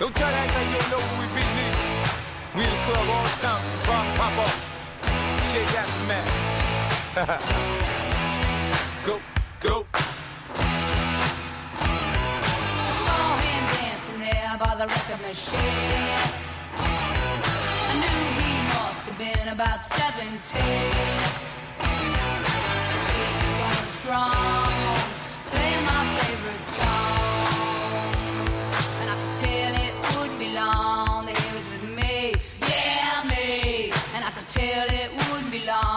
Don't try that act you know we be, me. We the club all the time, so pop, pop up. Shake that man. go, go. I saw him dancing there by the record machine. I knew he must have been about 17. He was strong. I could tell it would be long.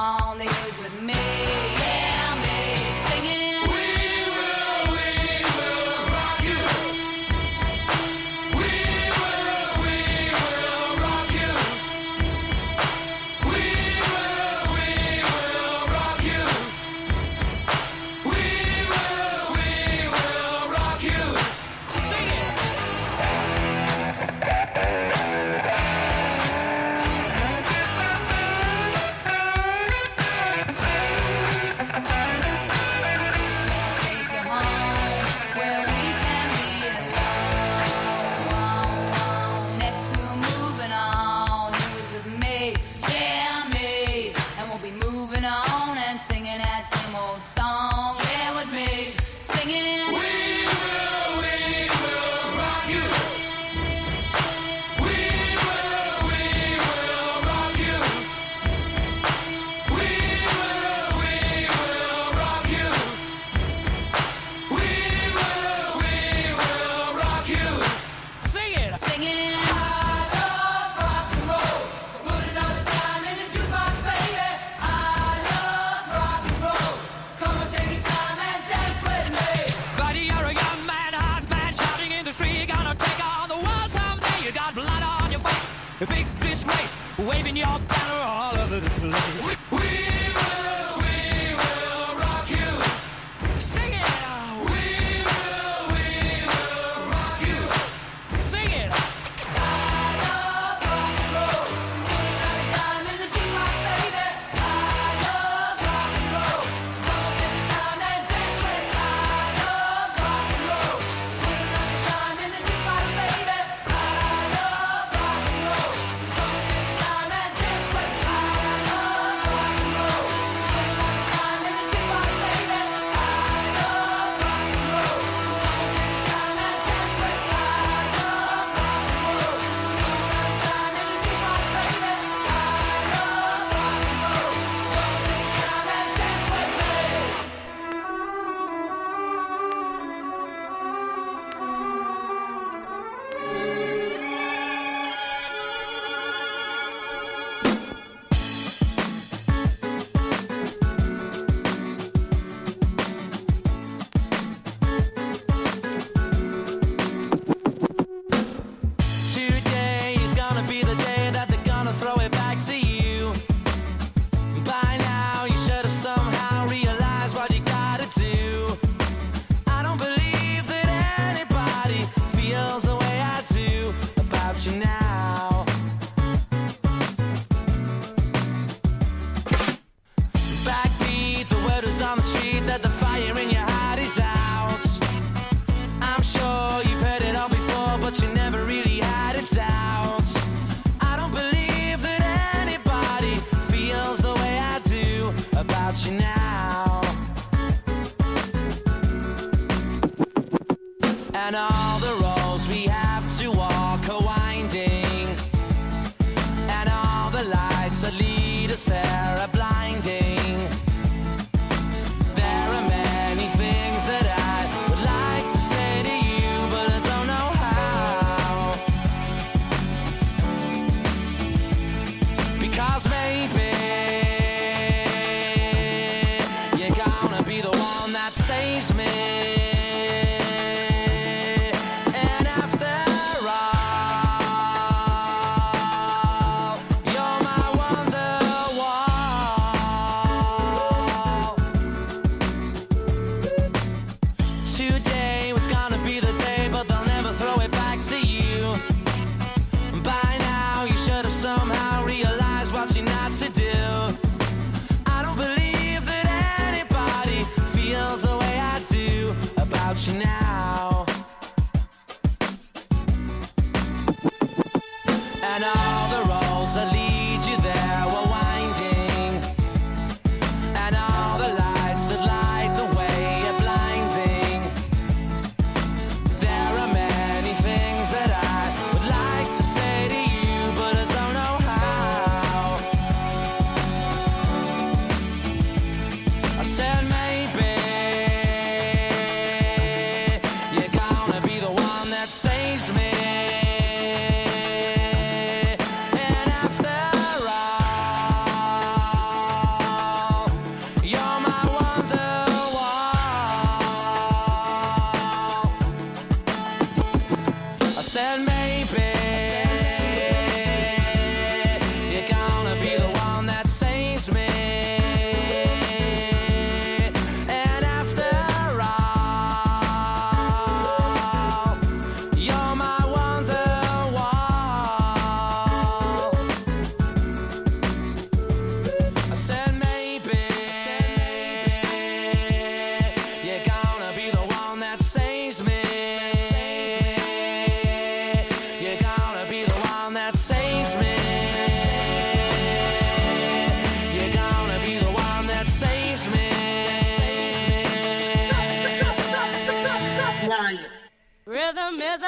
and all the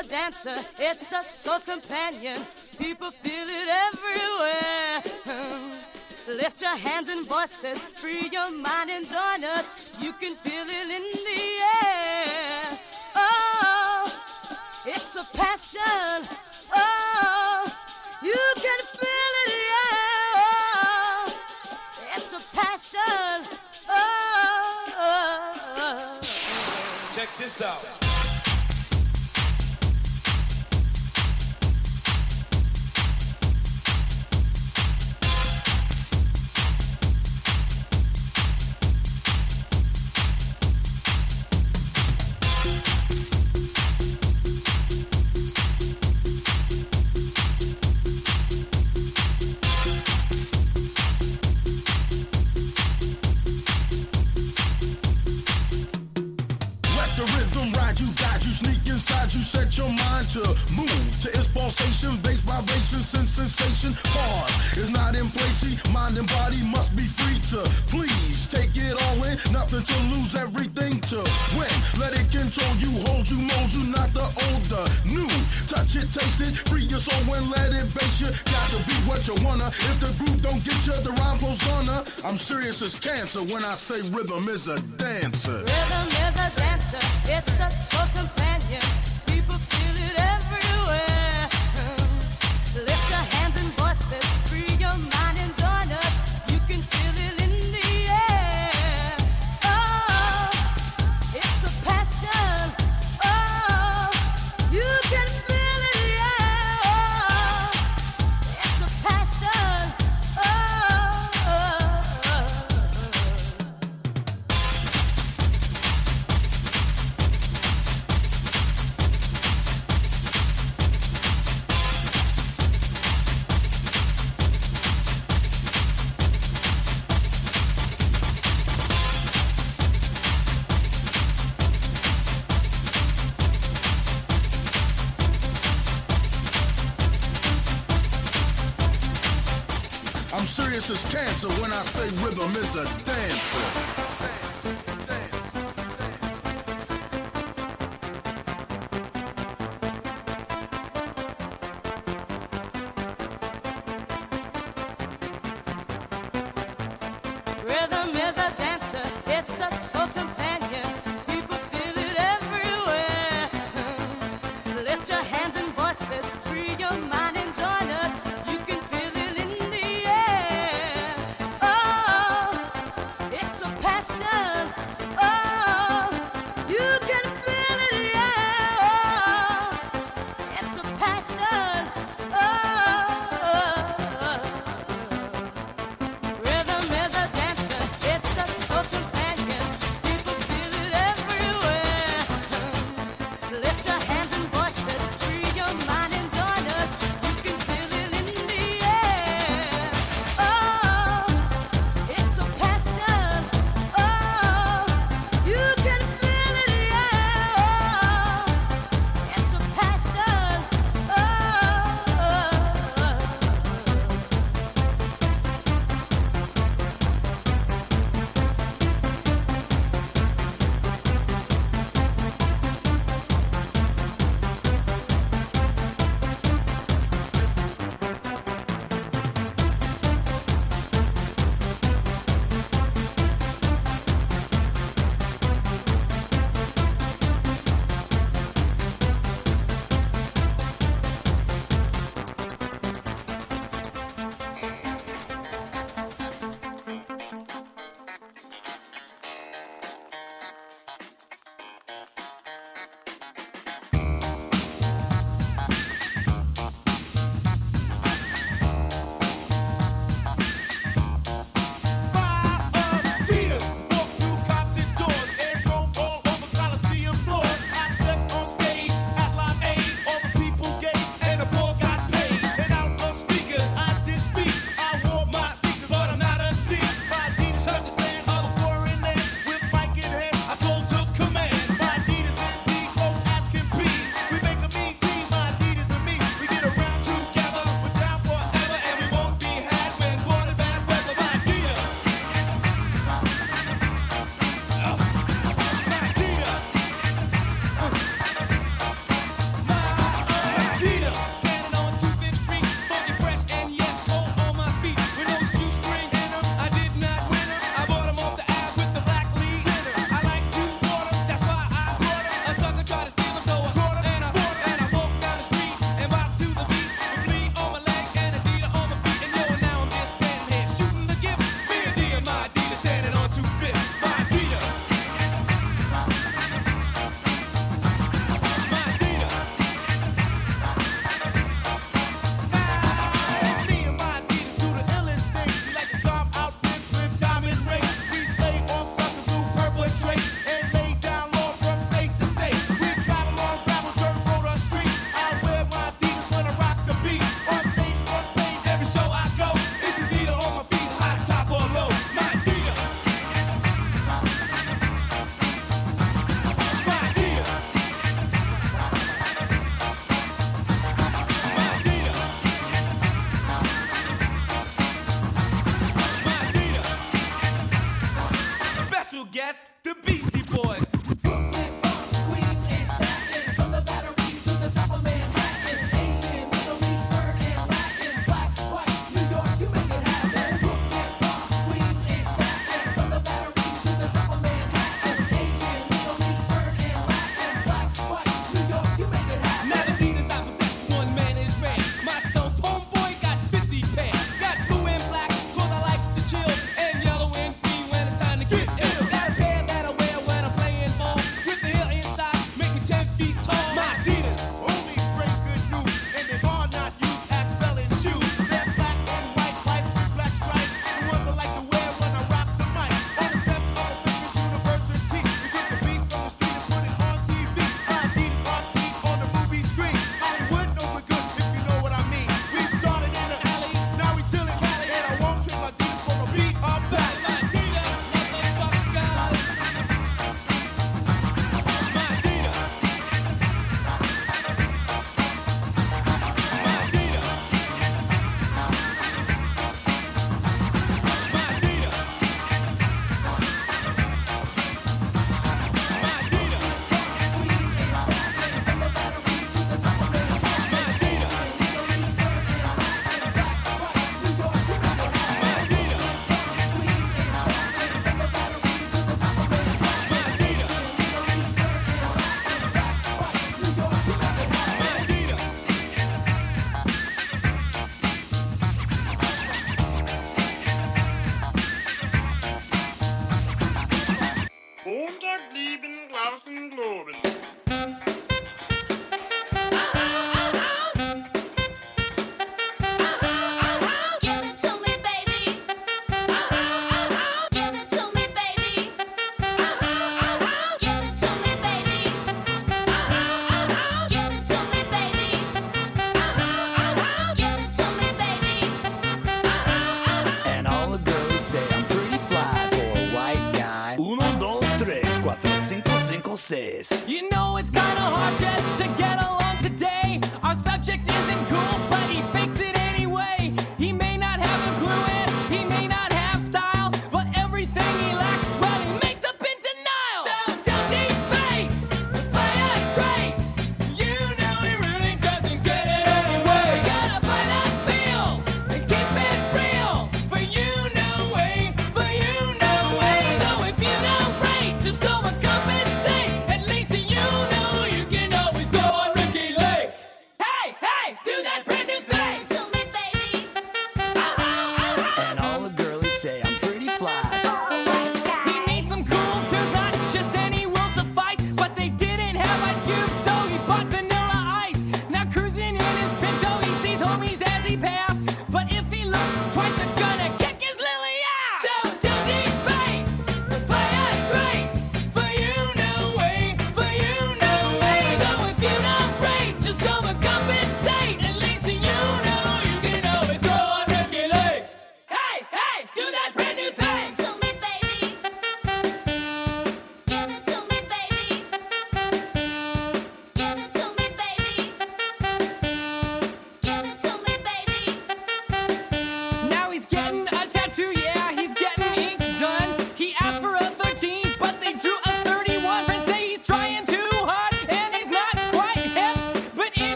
a dancer, it's a source companion. People feel it everywhere. Hmm. Lift your hands and voices, free your mind and join us. You can feel it in the air. Oh, it's a passion. Oh, you can feel it, yeah. Oh, it's a passion. Oh. check this out. this is cancer when I say rhythm is a dancer. Rhythm is a dancer. It's a source of. is cancer when I say rhythm is a dancer.